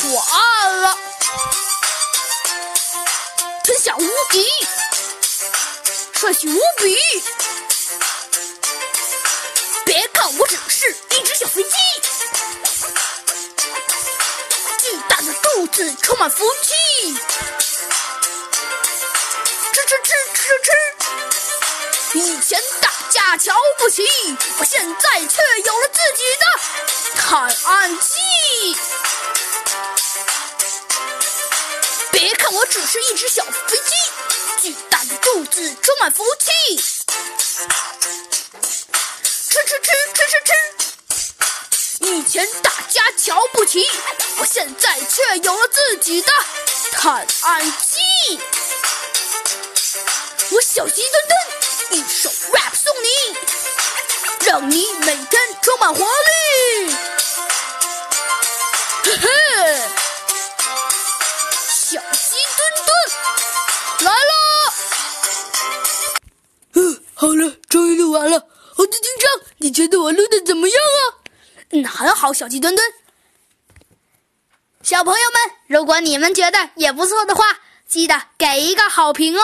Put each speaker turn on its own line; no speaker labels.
破案了，天下无敌，帅气无比。别看我只是一只小飞机，巨大的肚子充满福气。吃吃吃吃吃吃，以前打架瞧不起，我现在却有了自己的探案器。别看我只是一只小飞机，巨大的肚子充满福气。吃吃吃吃吃吃，以前大家瞧不起，我现在却有了自己的探案机。我小鸡墩墩，一首 rap 送你，让你每天充满活力。呵呵。
好了，终于录完了。猴子警长，你觉得我录的怎么样啊？
嗯，很好，小鸡墩墩。小朋友们，如果你们觉得也不错的话，记得给一个好评哦。